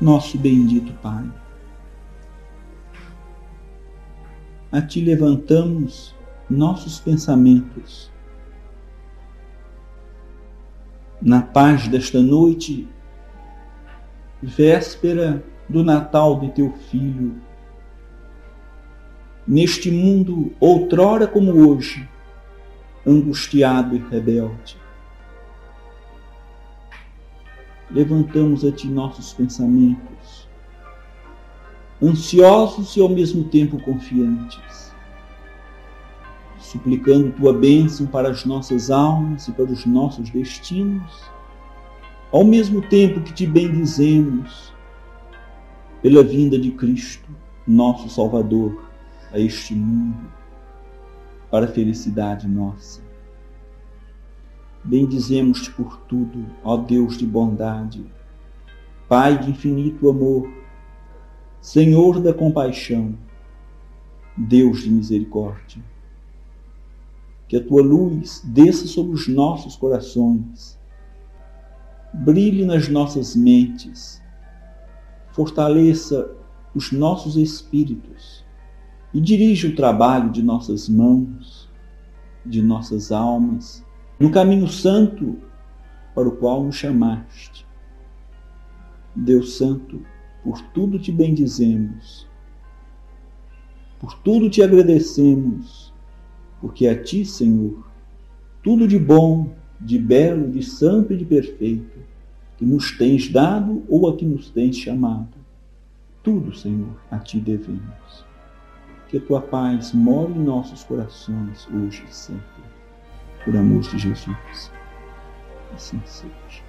nosso bendito Pai. A Ti levantamos nossos pensamentos. Na paz desta noite, véspera do Natal de Teu Filho, neste mundo, outrora como hoje, angustiado e rebelde. Levantamos a Ti nossos pensamentos, ansiosos e ao mesmo tempo confiantes, suplicando Tua bênção para as nossas almas e para os nossos destinos, ao mesmo tempo que Te bendizemos pela vinda de Cristo, nosso Salvador, a este mundo para a felicidade nossa. Bendizemos-te por tudo, ó Deus de bondade, Pai de infinito amor, Senhor da compaixão, Deus de misericórdia. Que a tua luz desça sobre os nossos corações, brilhe nas nossas mentes, fortaleça os nossos espíritos e dirige o trabalho de nossas mãos, de nossas almas, no caminho santo para o qual nos chamaste. Deus Santo, por tudo te bendizemos, por tudo te agradecemos, porque a ti, Senhor, tudo de bom, de belo, de santo e de perfeito, que nos tens dado ou a que nos tens chamado, tudo, Senhor, a ti devemos que a tua paz more em nossos corações hoje e sempre. Por amor de Jesus. Assim seja.